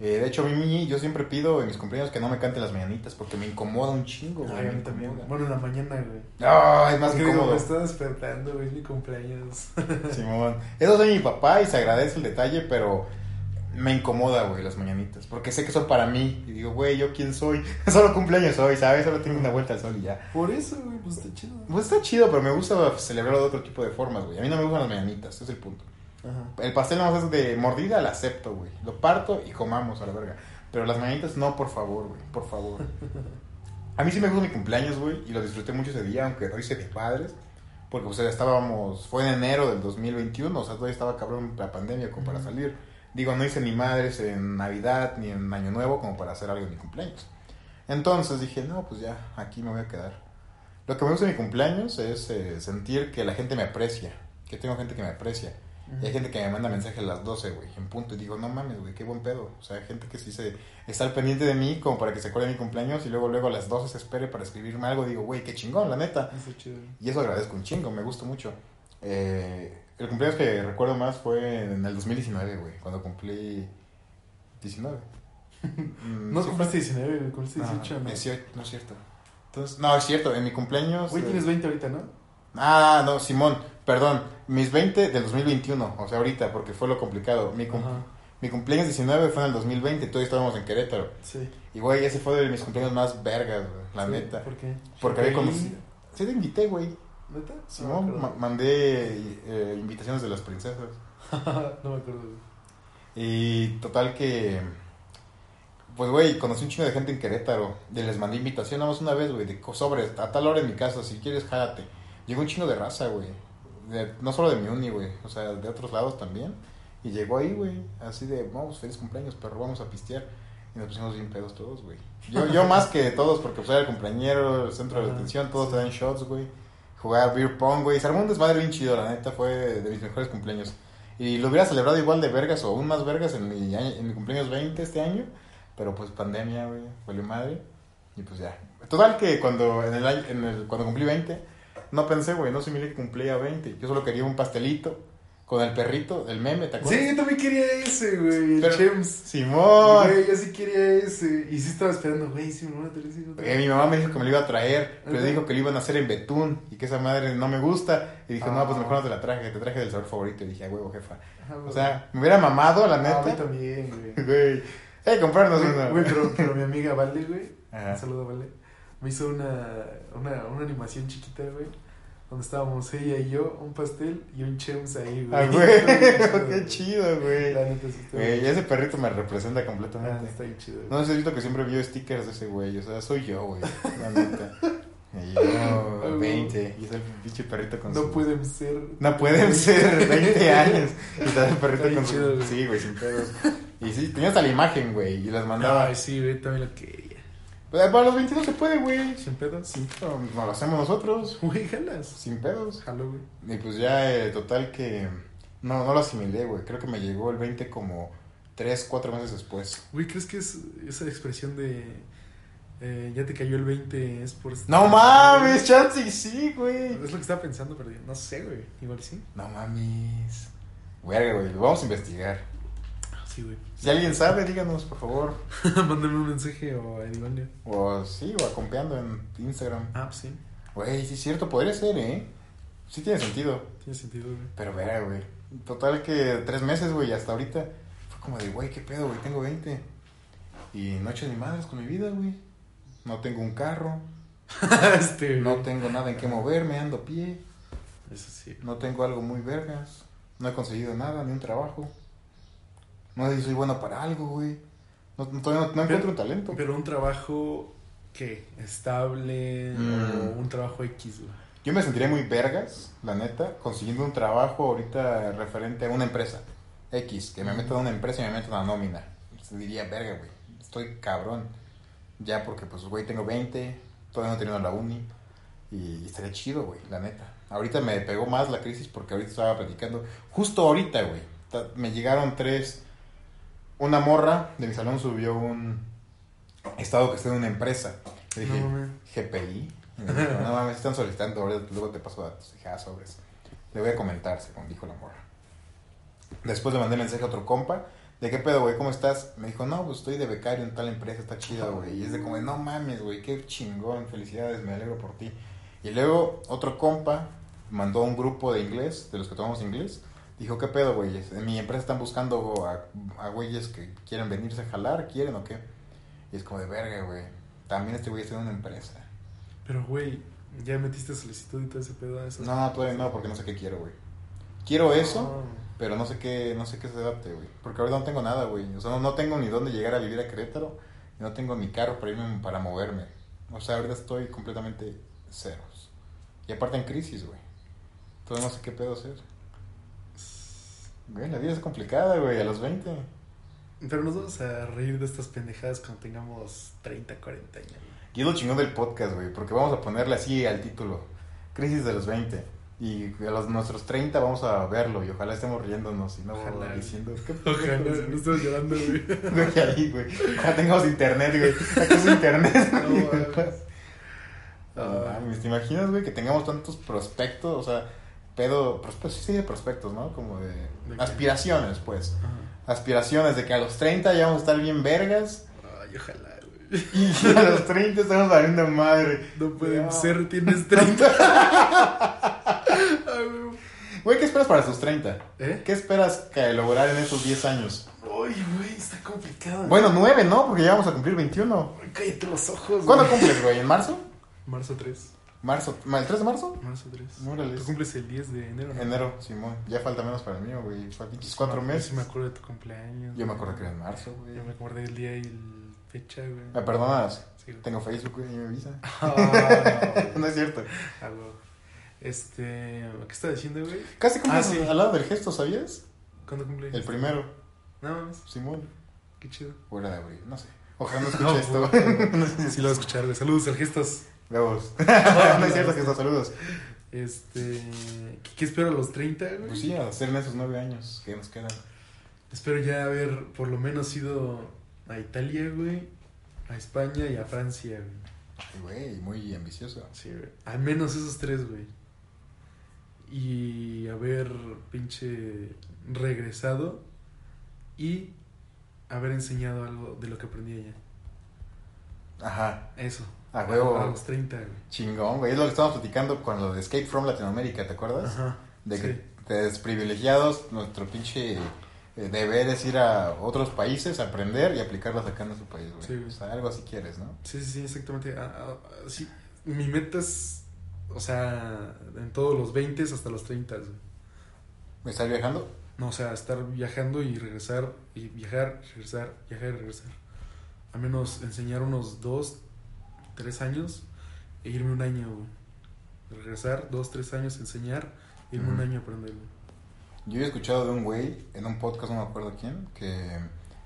Eh, de hecho, a mí yo siempre pido en mis cumpleaños que no me canten las mañanitas porque me incomoda un chingo, güey. Ay, a mí también. Bueno, en la mañana, güey. Es más incómodo. me está despertando, güey, es mi cumpleaños. Simón. Eso soy mi papá y se agradece el detalle, pero me incomoda, güey, las mañanitas. Porque sé que son para mí. Y digo, güey, ¿yo quién soy? Solo cumpleaños hoy, ¿sabes? Solo tengo una vuelta al sol y ya. Por eso, güey, pues está chido. Pues está chido, pero me gusta celebrarlo de otro tipo de formas, güey. A mí no me gustan las mañanitas, ese es el punto. Ajá. El pastel nada más es de mordida, la acepto, güey. Lo parto y comamos a la verga. Pero las mañanitas no, por favor, güey, por favor. A mí sí me gustó mi cumpleaños, güey, y lo disfruté mucho ese día, aunque lo hice de padres. Porque, o sea, estábamos, fue en enero del 2021, o sea, todavía estaba cabrón la pandemia como para salir. Digo, no hice ni madres en Navidad ni en Año Nuevo como para hacer algo en mi cumpleaños. Entonces dije, no, pues ya, aquí me voy a quedar. Lo que me gusta de mi cumpleaños es eh, sentir que la gente me aprecia, que tengo gente que me aprecia. Y hay gente que me manda mensaje a las 12, güey, en punto. Y digo, no mames, güey, qué buen pedo. O sea, hay gente que sí se está al pendiente de mí como para que se acuerde de mi cumpleaños y luego luego a las 12 se espere para escribirme algo. Digo, güey, qué chingón, la neta. Está chido. Y eso agradezco un chingo, me gusta mucho. Eh, el cumpleaños que recuerdo más fue en el 2019, güey, cuando cumplí 19. Mm, No cumpliste fue- 19, güey, cumpliste No, 18, ¿no? 18, no es cierto. Entonces, no, es cierto, en mi cumpleaños... Güey, eh, tienes 20 ahorita, ¿no? Ah, no, Simón, perdón, mis 20 del 2021, o sea, ahorita, porque fue lo complicado. Mi, cum- Ajá. mi cumpleaños 19 fue en el 2020, todavía estábamos en Querétaro. Sí. Y, güey, ese fue de mis cumpleaños más vergas, güey, la Sí, neta. ¿Por qué? Porque había conocido... Sí, te invité, güey. ¿Neta? Simón, no, ma- mandé eh, invitaciones de las princesas. no me acuerdo, güey. Y total que... Pues, güey, conocí un chingo de gente en Querétaro. Y les mandé invitación nada más una vez, güey, de sobres, a tal hora en mi casa, si quieres, jálate. Llegó un chingo de raza, güey. De- no solo de mi uni, güey, o sea, de otros lados también. Y llegó ahí, güey, así de, vamos, feliz cumpleaños, perro, vamos a pistear. Y nos pusimos bien pedos todos, güey. Yo, yo más que todos, porque pues era el cumpleañero, el centro de atención, todos te dan shots, güey. Jugar beer pong, güey. Se armó un desmadre bien chido, la neta, fue de mis mejores cumpleaños. Y lo hubiera celebrado igual de vergas o aún más vergas en mi, año- en mi cumpleaños 20 este año. Pero pues pandemia, güey, valió madre. Y pues ya. Total que cuando, en el, en el, cuando cumplí 20, no pensé, güey, no asimilé que cumplía 20. Yo solo quería un pastelito con el perrito, el meme, ¿te acuerdas? Sí, yo también quería ese, güey. El Pero- Chems. Simón. Güey, yo sí quería ese. Y sí estaba esperando, güey, sí, me van a traer ese. Mi mamá me dijo que me lo iba a traer, pero Ajá. dijo que lo iban a hacer en betún y que esa madre no me gusta. Y dijo, no, pues Ah. mejor no te la traje, te traje del sabor favorito. Y dije, a huevo, jefa. Ajá, O sea, me hubiera mamado, la Ah, a mí neta. también, güey. Güey, eh, comprarnos uno. güey, pero, pero mi amiga Vale, güey, un saludo Vale, me hizo una, una, una animación chiquita, güey, donde estábamos ella y yo, un pastel y un chems ahí, güey. Ah, güey, qué chido, güey. La neta sí Güey, bien. ese perrito me representa Ah, completamente. está bien chido, güey. No sé, visto que siempre vio stickers de ese güey, o sea, soy yo, güey, la neta. Y yo, 20, y es el pinche perrito con No su... pueden ser. No pueden ser 20 años. Y está el perrito Está con su... chido, güey. Sí, güey, sin pedos. Y sí, tenía hasta la imagen, güey, y las mandaba. Ay, sí, güey, también lo quería. Pero Para los 20 no se puede, güey. ¿Sin pedos? Sin pedos, no lo hacemos nosotros. Güey, jalas. Sin pedos. Jalo, güey. Y pues ya, eh, total que... No, no lo asimilé, güey. Creo que me llegó el 20 como 3, 4 meses después. Güey, ¿crees que es esa expresión de. eh, ya te cayó el 20 es por. No mames, chance sí, güey. Es lo que estaba pensando, pero no sé, güey. Igual sí. No mames. Verga, güey, lo vamos a investigar. Sí, güey. Si alguien sabe, díganos, por favor. Mándame un mensaje o a Edivanio. O sí, o acompeando en Instagram. Ah, pues sí. Güey, sí es cierto, podría ser, ¿eh? Sí tiene sentido. Tiene sentido, güey. Pero verga, güey. Total que tres meses, güey, hasta ahorita. Fue como de, güey, qué pedo, güey, tengo 20. Y no he hecho ni madres con mi vida, güey. No tengo un carro. este, No tengo nada en qué moverme, ando a pie. Eso sí. No tengo algo muy vergas. No he conseguido nada, ni un trabajo. No sé si soy bueno para algo, güey. No, no- todavía no, no encuentro un talento. Pero un trabajo, ¿qué? Estable Mm. o un trabajo X, güey. Yo me sentiría muy vergas, la neta, consiguiendo un trabajo ahorita referente a una empresa. X, que me metan a una empresa y me metan a una nómina. Se diría, verga, güey. Estoy cabrón. Ya porque, pues, güey, tengo 20, todavía no he terminado la uni. Y estaría chido, güey, la neta. Ahorita me pegó más la crisis porque ahorita estaba platicando. Justo ahorita, güey. Me llegaron tres. Una morra de mi salón subió un estado que está en una empresa. Le dije, No. GPI. Y me dijo, no mames, están solicitando, luego te paso datos. Dije, ah, sobres. Le voy a comentar, según dijo la morra. Después le mandé mensaje a otro compa. ¿De qué pedo, güey? ¿Cómo estás? Me dijo, no, pues estoy de becario en tal empresa, está chido, güey. Y es de como, no mames, güey, qué chingón, felicidades, me alegro por ti. Y luego otro compa mandó un grupo de inglés, de los que tomamos inglés. Dijo, ¿qué pedo, güeyes? En mi empresa están buscando a, a güeyes que quieren venirse a jalar, ¿quieren o qué? Y es como de verga, güey. También este güey está en una empresa. Pero, güey, ¿ya metiste solicitud y todo ese pedo a eso? No, todavía no, porque no sé qué quiero, güey. Quiero eso, pero no sé qué, no sé qué se adapte, güey. Porque ahorita no tengo nada, güey. O sea, no, no tengo ni dónde llegar a vivir a Querétaro. Y no tengo ni carro para irme, para moverme. O sea, ahorita estoy completamente ceros. Y aparte en crisis, güey. Todavía no sé qué pedo hacer. Güey, la vida es complicada, güey, a los 20. Pero nos vamos a reír de estas pendejadas cuando tengamos 30, 40 años. Y es lo chingón del podcast, güey, porque vamos a ponerle así al título. Crisis de los 20. Y a los nuestros 30 vamos a verlo y ojalá estemos riéndonos y no Ojalá. diciendo ¿qué Ojalá, no güey?" estoy llorando, güey. Güey, ahí, güey. Ojalá tengamos internet, güey. Aquí es internet. No. No ¿Te imaginas, güey, que tengamos tantos prospectos? O sea, pedo. Prospectos, sí, sí, de prospectos, ¿no? Como de. ¿De aspiraciones, pues. Ajá. Aspiraciones de que a los 30 ya vamos a estar bien vergas. Ay, ojalá, güey. Y a los 30 estamos valiendo madre. No pueden No. ser, tienes 30. Ay, güey. Güey, ¿qué esperas para tus 30? ¿Eh? ¿Qué esperas que lograr en esos 10 años? Ay, güey, está complicado. Bueno, 9, ¿no? Porque ya vamos a cumplir 21. Ay, Cállate los ojos. ¿Cuándo güey. cumples, güey? ¿En marzo? Marzo 3. ¿Marzo? ¿El 3 de marzo? Marzo 3. Órale. Tú cumples el 10 de enero, ¿no? Enero, Simón. Ya falta menos para el mío, güey. Faltan pinches cuatro meses. Sí, me acuerdo de tu cumpleaños. Yo me acuerdo que era en marzo, güey. Yo me acordé del día y el fecha, güey. ¿Me perdonas? Sí, güey. Tengo Facebook, güey, y me avisa. Ah, no es cierto. ah, güey. Este, ¿qué estaba diciendo, güey? Casi cumples Ah, sí. al lado del gesto, ¿sabías? ¿Cuándo cumple? El primero, No mames, Simón. qué chido. O era de abril, no sé. Ojalá no escuche No, esto. Sí lo voy a escuchar, güey. Saludos al gestos. Vemos. no es cierto, gesto, saludos. Este, ¿qué, qué espero a los 30, güey? Pues sí, a hacer en esos nueve años que nos quedan. Espero ya haber por lo menos ido a Italia, güey, a España y a Francia, güey. Ay, güey, muy ambicioso. Sí, güey. Al menos esos tres, güey. Y haber pinche regresado y haber enseñado algo de lo que aprendí allá. Ajá, Eso. A huevo. A los 30, güey. Chingón, güey. Es lo que estábamos platicando con lo de Escape from Latinoamérica, ¿te acuerdas? Ajá. De sí. que desprivilegiados, nuestro pinche eh, deber es ir a otros países, aprender y aplicarlas acá en nuestro país, güey. Sí, güey. O sea, algo así quieres, ¿no? Sí, sí, sí, exactamente. Ah, ah, sí, mi meta es, o sea, en todos los 20 hasta los 30, güey. ¿Estar viajando? No, o sea, estar viajando y regresar, y viajar, regresar, viajar y regresar. Al menos enseñar unos dos, tres años e irme un año, güey. Regresar dos, tres años, enseñar, irme un año a aprender, güey. Yo he escuchado de un güey en un podcast, no me acuerdo quién, que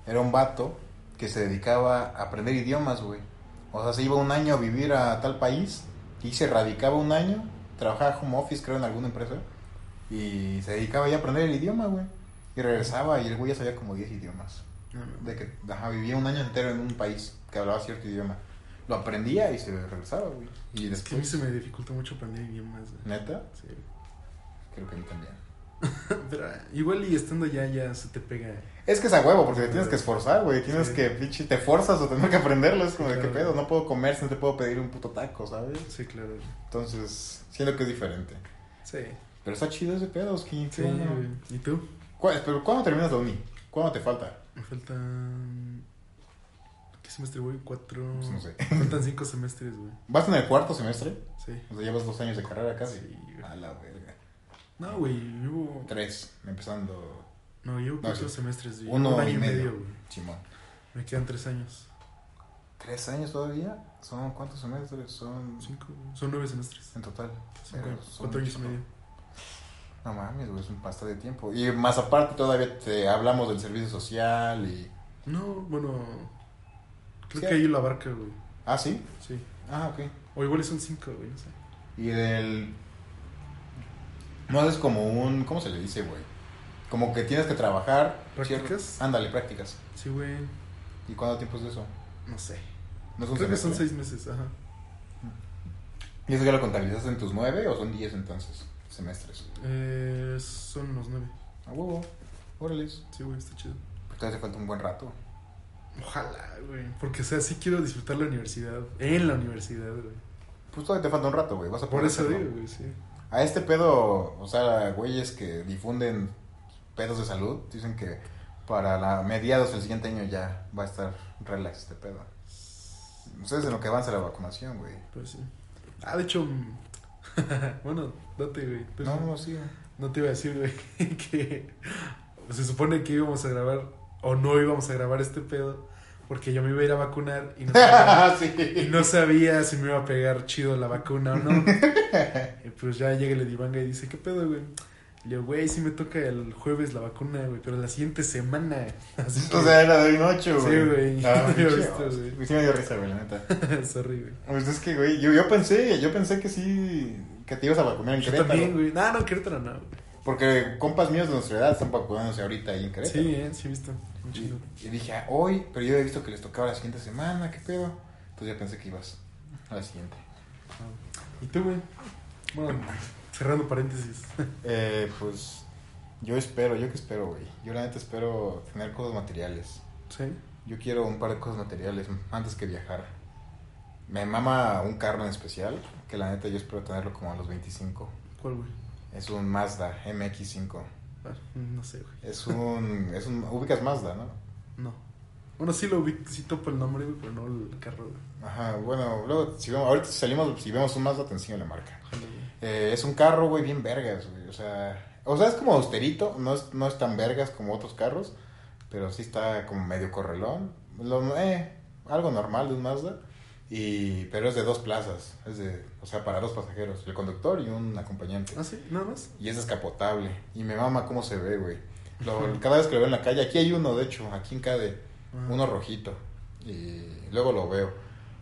era un vato que se dedicaba a aprender idiomas, güey. O sea, se iba un año a vivir a tal país y se radicaba un año, trabajaba home office, creo, en alguna empresa, y se dedicaba ya a aprender el idioma, güey. Y regresaba y el güey ya sabía como 10 idiomas. No. De que ajá, vivía un año entero en un país que hablaba cierto idioma. Lo aprendía y se regresaba, güey. Y Es que a mí después, se me dificulta mucho aprender idiomas, güey. neta, Sí. creo que a mí también. Pero igual y estando ya, ya se te pega. Es que es a huevo, porque te tienes que esforzar, güey. Tienes Sí. que, pinche, te forzas a tener que aprenderlo. Es como de qué pedo, no puedo comer si no te puedo pedir un puto taco, ¿sabes? Sí, claro. Entonces, siento que es diferente. Sí. Pero está chido ese pedo, Skin. Sí. ¿Y tú? ¿Cuál- Pero, ¿cuándo terminas la uni? ¿Cuándo te falta? Me faltan. ¿Qué semestre, güey? Cuatro. Pues no sé. Faltan cinco semestres, güey. ¿Vas en el cuarto semestre? Sí. O sea, llevas dos años de carrera casi. Sí. A la verga. No, güey, llevo. Tres, empezando. No, llevo No, cuatro sí. semestres, güey. Uno Un año y medio. güey. Simón. Me quedan tres años. ¿Tres años todavía? ¿Son cuántos semestres? Son Cinco. Son nueve semestres. en total. Pero son cuatro años y medio. No mames, güey, es un pasta de tiempo. Y más aparte todavía te hablamos del servicio social y... No, bueno. Creo Sí. que ahí la barca, güey. Ah, ¿sí? Sí. Ah, ok. O igual son cinco, güey, no sé. Y del... No es como un... ¿Cómo se le dice, güey? Como que tienes que trabajar... ¿Prácticas? cierto- Ándale, prácticas. Sí, güey. ¿Y cuánto tiempo es de eso? No sé. ¿No es un Creo que son seis meses, ajá. ¿Y eso ya lo contabilizas en tus nueve o son diez entonces? Semestres. Eh, son los nueve. A huevo. Órales. Sí, güey, está chido. Pues te hace falta un buen rato. Ojalá, güey. Porque, o sea, sí quiero disfrutar la universidad. En la universidad, güey. Pues todavía te falta un rato, güey. Vas a Por poder eso hacerlo. digo, güey, sí. A este pedo, o sea, güeyes que difunden pedos de salud, dicen que para la mediados del siguiente año ya va a estar relax este pedo. Ustedes en lo que avanza la vacunación, güey. Pues sí. Ah, de hecho. bueno, date, güey. No, no, sí. No te iba a decir, güey, que se supone que íbamos a grabar o no íbamos a grabar este pedo porque yo me iba a ir a vacunar y no sabía, y sí. no sabía si me iba a pegar chido la vacuna o no. Y pues ya llega el Edivanga y dice, ¿qué pedo, güey? Le digo, güey, sí me toca el jueves la vacuna, güey, pero la siguiente semana. Así que, sea, era de noche, güey. Sí, güey. Ah, No visto, güey. Sí me dio risa, güey, la neta. sorry, güey. Pues es que, güey, yo, yo pensé, yo pensé que sí, que te ibas a vacunar en Yo Querétaro. también, güey. No, no, Querétaro no, güey. Porque compas míos de nuestra edad están vacunándose ahorita ahí en Querétaro. Sí, eh, sí he visto. Y, dije, ah, hoy, pero yo he visto que les tocaba la siguiente semana, ¿qué pedo? Entonces ya pensé que ibas a la siguiente. ¿Y tú, güey? Bueno, cerrando paréntesis. Eh, pues yo espero, yo que espero, güey. Yo la neta espero tener cosas materiales. ¿Sí? Yo quiero un par de cosas materiales antes que viajar. Me mama un carro en especial, que la neta yo espero tenerlo como a los 25. ¿Cuál, güey? Es un Mazda MX5. No sé, güey. Es un, es un, ubicas Mazda, ¿no? No. Bueno, sí lo vi, sí topo el nombre, güey, pero no el carro, güey. Ajá, bueno, luego, si vemos, ahorita salimos, si vemos un Mazda, te enseño la marca. Ojalá, güey. Eh, es un carro, güey, bien vergas, güey. O sea, o sea, es como austerito, no es, no es tan vergas como otros carros, pero sí está como medio correlón. Lo, eh, algo normal de un Mazda. Y, pero es de dos plazas, es de, o sea, para dos pasajeros, el conductor y un acompañante. Ah, sí, nada más. Y es descapotable. Y me mama cómo se ve, güey. Lo- cada vez que lo veo en la calle, aquí hay uno, de hecho, aquí en Cade, Ajá. uno rojito. Y luego lo veo.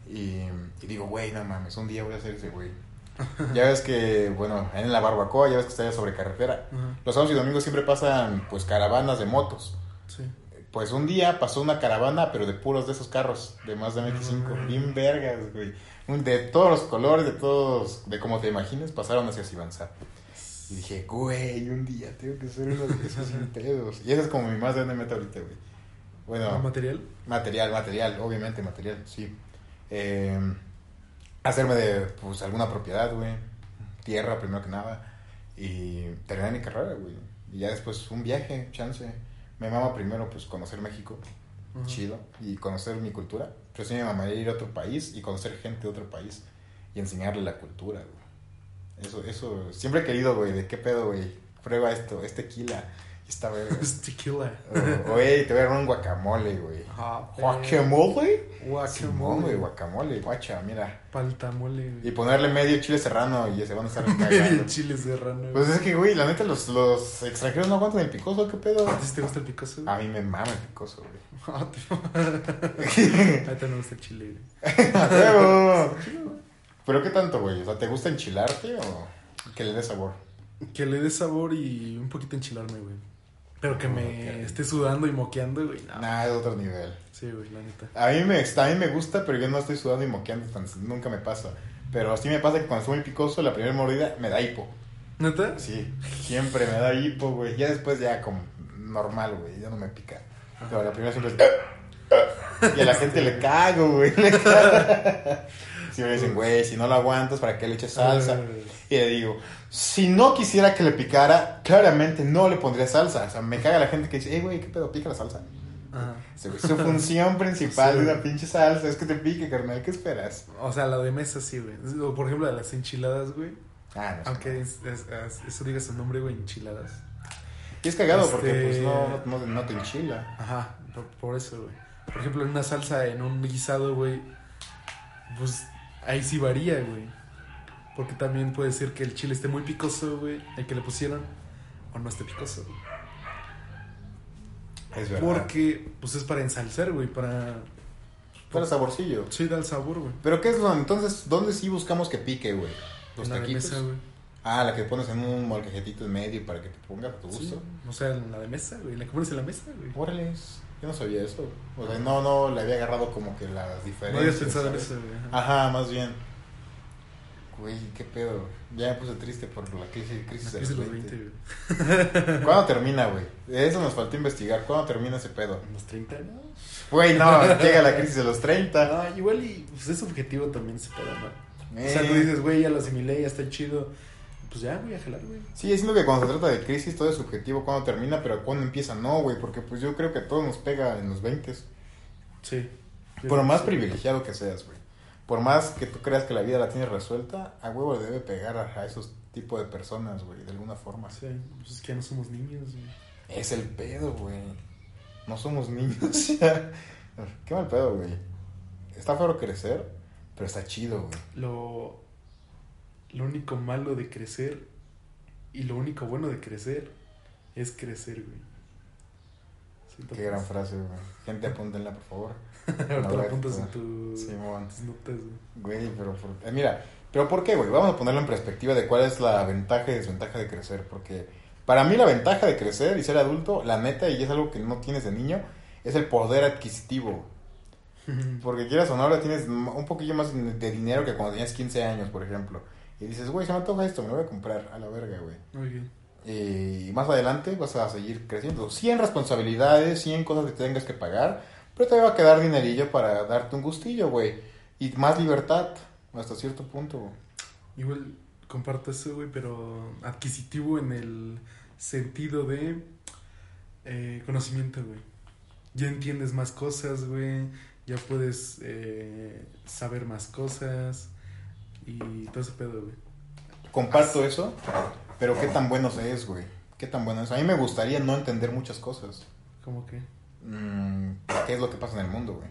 Y, y digo, güey, no mames, un día voy a ser ese güey. Ya ves que, bueno, en la barbacoa, ya ves que está sobre carretera. Los sábados y domingos siempre pasan, pues, caravanas de motos. Sí. Pues un día pasó una caravana, pero de puros de esos carros, de más de 25, Ah. bien vergas, güey. De todos los colores, de todos, de como te imagines, pasaron hacia Sibanzá. Y dije, güey, un día tengo que ser uno de esos sin pedos. Y esa es como mi más grande meta ahorita, güey. Bueno, ¿Material? material, material, obviamente material, sí. Eh, hacerme de, pues, alguna propiedad, güey. Tierra, primero que nada. Y terminar mi carrera, güey. Y ya después un viaje, chance. Me mama primero, pues, conocer México. Chido. Y conocer mi cultura. Pero sí me mamaría ir a otro país y conocer gente de otro país. Y enseñarle la cultura, güey. Eso, eso, siempre he querido, güey, de qué pedo, güey. Prueba esto, es tequila. Verga. Es tequila. Oye, te voy a dar un guacamole, güey. ¿Guacamole? Guacamole. güey, guacamole, guacha, mira. Paltamole, güey. Y ponerle medio chile serrano y se van a estar. Medio chile serrano. Pues es que, güey, la neta, los, los extranjeros no aguantan el picoso, ¿qué pedo? ¿A ti sí te gusta el picoso? A mí me mama el picoso, güey. Ah, te- A ti no gusta el chile, güey. ¿Pero qué tanto, güey? O sea, ¿te gusta enchilarte o que le dé sabor? Que le dé sabor y un poquito enchilarme, güey. Pero que me rico. esté sudando y moqueando, güey. No. Nah, es otro nivel. Sí, güey, la neta. A mí, me, a mí me gusta, pero yo no estoy sudando y moqueando, nunca me pasa. Pero sí me pasa que cuando estoy muy picoso, la primera mordida me da hipo. ¿Neta? Sí, siempre me da hipo, güey. Ya después ya como normal, güey, ya no me pica. Pero la primera siempre es... Y a la gente le cago, güey. Le cago. Sí me dicen, güey, si no lo aguantas, ¿para qué le eches salsa? Y le digo, si no quisiera que le picara, claramente no le pondría salsa. O sea, me caga la gente que dice, hey, güey, ¿qué pedo? ¿Pica la salsa? Ajá. Su, función principal Sí. de una pinche salsa es que te pique, carnal. ¿Qué esperas? O sea, la de mesa sí, güey. O, por ejemplo, las enchiladas, güey. Ah, no sé. Aunque es- es- es- eso diga su nombre, güey, enchiladas. Y es cagado porque Este- pues no, no, no te enchila. Ajá, por eso, güey. Por ejemplo, en una salsa, en un guisado, güey, pues ahí sí varía, güey. Porque también puede ser que el chile esté muy picoso, güey, el que le pusieron, o no esté picoso. Es verdad. Porque, pues es para ensalzar, güey, para... Para saborcillo. Sí, da el sabor, güey. Pero ¿qué es lo entonces? ¿Dónde sí buscamos que pique, güey? Los En la de mesa, güey. ah, la que pones en un molcajetito en medio para que te ponga a tu Sí, gusto. o sea, la de mesa, güey, la que pones en la mesa, güey. Órale, yo no sabía eso. O sea, no, no le había agarrado como que las No diferencias. habías pensado en eso, güey. ajá. Ajá, más bien. Güey, qué pedo. Ya me puse triste por la crisis, crisis La de crisis los de los 20. 20, güey. ¿Cuándo termina, güey? Eso nos faltó investigar. ¿Cuándo termina ese pedo? ¿En los 30 años? Güey, no, llega la crisis de los 30. Ah, igual y pues es subjetivo también ese pedo, ¿no? Eh, O sea, tú dices, güey, ya lo asimilé, ya está chido. Pues ya, voy a jalar, güey. Sí, siento que cuando se trata de crisis todo es subjetivo cuándo termina, pero cuándo empieza no, güey, porque pues yo creo que todo nos pega en los 20. Sí. Por más privilegiado que seas, güey. Por más que tú creas que la vida la tienes resuelta, a huevo le debe pegar a, a esos tipos de personas, güey, de alguna forma. Sí, pues es que ya no somos niños, güey. Es el pedo, güey. No somos niños. Qué mal pedo, güey. Está feo crecer, pero está chido, güey. Lo, lo único malo de crecer y lo único bueno de crecer es crecer, güey. Siento Qué gran frase, güey. Gente, apúntenla, por favor. Ahorita lo apuntas en tu, Simón. tus notas, güey. Pero por- eh, mira, pero ¿por qué, güey? Vamos a ponerlo en perspectiva de cuál es la ventaja y desventaja de crecer, porque para mí la ventaja de crecer y ser adulto, la neta, y es algo que no tienes de niño, es el poder adquisitivo. Porque quieras o no, ahora tienes un poquillo más de dinero que cuando tenías 15 años, por ejemplo. Y dices, güey, se me antoja esto, me lo voy a comprar a la verga, güey. Muy bien. Y más adelante vas a seguir creciendo. 100 responsabilidades, 100 cosas que tengas que pagar, pero te va a quedar dinerillo para darte un gustillo, güey. Y más libertad, hasta cierto punto. güey. Igual comparto eso, güey, pero adquisitivo en el sentido de eh, conocimiento, güey. Ya entiendes más cosas, güey. Ya puedes eh, saber más cosas y todo ese pedo, güey. Comparto eso, pero qué tan bueno es, güey. Qué tan bueno es. A mí me gustaría no entender muchas cosas. ¿Cómo que? Mm, ¿Qué es lo que pasa en el mundo, güey?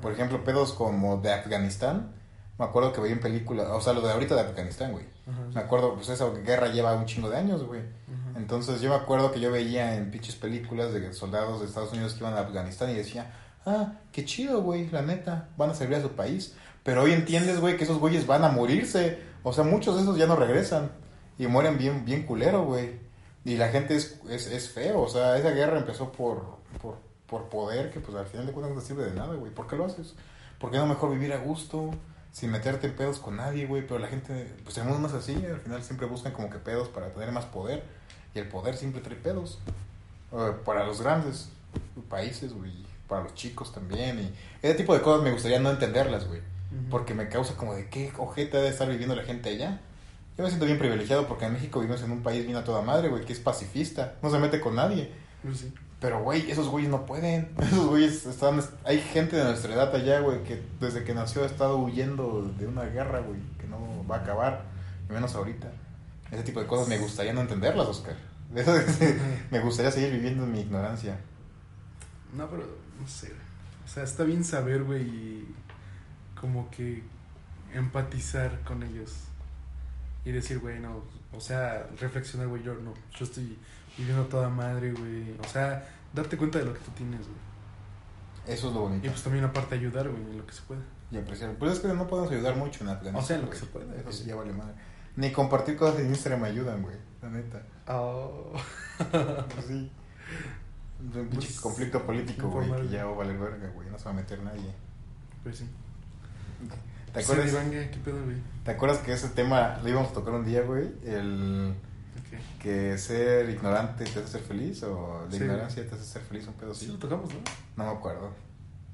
Por ejemplo, pedos como de Afganistán. Me acuerdo que veía en películas, o sea, lo de ahorita de Afganistán, güey. Me acuerdo, pues esa guerra lleva un chingo de años, güey. Entonces yo me acuerdo que yo veía en pinches películas de soldados de Estados Unidos que iban a Afganistán y decía, ah, qué chido, güey, la neta, van a servir a su país. Pero hoy entiendes, güey, que esos güeyes van a morirse. O sea, muchos de esos ya no regresan. Y mueren bien, bien culero, güey. Y la gente es, es, es feo. O sea, esa guerra empezó por, por, por poder que pues al final de cuentas no te sirve de nada, güey. ¿Por qué lo haces? ¿Por qué no mejor vivir a gusto? Sin meterte en pedos con nadie, güey. Pero la gente, pues el mundo no es así. Al final siempre buscan como que pedos para tener más poder. Y el poder siempre trae pedos. Para los grandes países, güey. Para los chicos también. Y ese tipo de cosas me gustaría no entenderlas, güey. Porque me causa como de qué ojete ha de estar viviendo la gente allá. Yo me siento bien privilegiado porque en México vivimos en un país bien a toda madre, güey, que es pacifista. No se mete con nadie. Pues sí. Pero, güey, esos güeyes no pueden. Esos güeyes están... Hay gente de nuestra edad allá, güey, que desde que nació ha estado huyendo de una guerra, güey, que no va a acabar. Menos ahorita. Ese tipo de cosas me gustaría no entenderlas, Oscar. Me gustaría seguir viviendo en mi ignorancia. No, pero no sé. O sea, está bien saber, güey, y como que empatizar con ellos. Y decir, güey, no. O sea, reflexionar, güey, yo no. Yo estoy viviendo toda madre, güey. O sea, darte cuenta de lo que tú tienes, güey. Eso es lo bonito. Y pues también aparte ayudar, güey, en lo que se pueda. Y apreciar. Pues es que no podemos ayudar mucho en Afganistán. O sea, en lo que se puede, Eso sí, ya vale madre. Ni compartir cosas en Instagram me ayudan, güey. La neta. Oh. Pues sí. Un pinche Pues, conflicto político, güey, que ya va a valer verga, güey. No se va a meter nadie. Pues sí. ¿Te Sí, acuerdas, Ivanga, ¿qué pedo, güey? ¿Te acuerdas que ese tema lo íbamos a tocar un día, güey? El que ser ignorante te hace ser feliz o la Sí. ignorancia te hace ser feliz, un pedo Sí, así. lo tocamos, ¿no? No me acuerdo.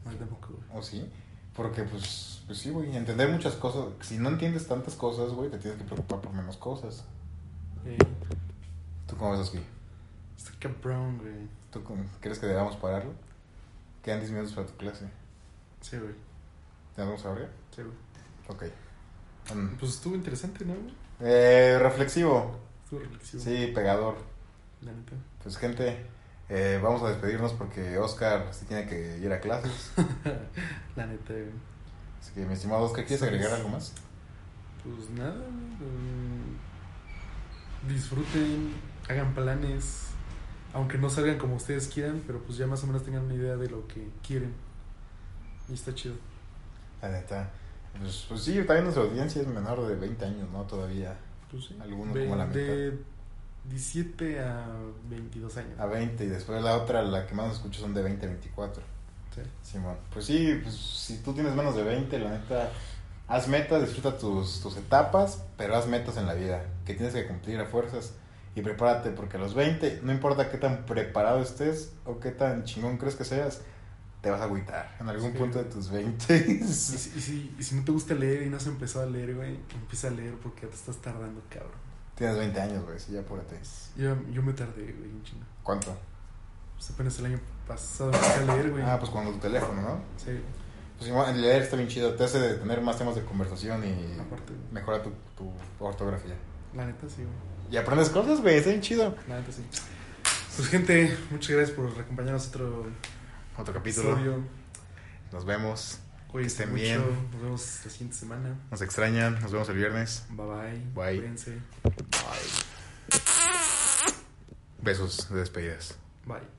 No, yo tampoco, güey. ¿O sí? Porque, pues, pues sí, güey, entender muchas cosas. Si no entiendes tantas cosas, güey, te tienes que preocupar por menos cosas. Eh, ¿Tú cómo ves aquí? está cabrón, güey. ¿Tú crees que debamos pararlo? Quedan 10 minutos para tu clase. Sí, güey. ¿Te vamos a abrir? Sí, güey. Ok. Mm. Pues estuvo interesante, ¿no? Eh, reflexivo. Estuvo reflexivo. Sí, pegador. La neta. Pues gente, eh, vamos a despedirnos porque Oscar sí tiene que ir a clases. La neta, güey. Así que mi estimado Oscar, ¿quieres agregar algo más? Pues nada, mm, Disfruten, hagan planes. Aunque no salgan como ustedes quieran, pero pues ya más o menos tengan una idea de lo que quieren. Y está chido. La neta. Pues, pues sí, también nuestra audiencia es menor de 20 años, ¿no? Todavía. Pues sí. Algunos como la De 17 a 22 años. A 20 y después la otra, la que más escucho son de 20 a 24. Sí. Simón. Pues sí, pues si tú tienes menos de 20, la neta, haz metas, disfruta tus, tus etapas, pero haz metas en la vida que tienes que cumplir a fuerzas. Y prepárate, porque a los 20, no importa qué tan preparado estés o qué tan chingón crees que seas, te vas a agüitar en algún Sí. punto de tus 20. Y si, y, si, y si no te gusta leer y no has empezado a leer, güey, empieza a leer porque ya te estás tardando, cabrón. Tienes 20 años, güey, sí, ya apúrate. Yo, yo me tardé, güey, un chingo. ¿Cuánto? Pues apenas el año pasado empecé a leer, güey. Ah, pues con tu teléfono, ¿no? Sí, Pues igual, leer está bien chido, te hace de tener más temas de conversación y aparte, mejora tu, tu ortografía. la neta sí, güey. Y aprendes cosas, güey, está bien chido. La neta sí. Pues gente, muchas gracias por acompañarnos otro Otro capítulo. Nos vemos. Cuídense estén mucho. bien. Nos vemos la siguiente semana. Nos extrañan. Nos vemos el viernes. Bye bye. Bye. Cuídense. Besos de despedidas. Bye.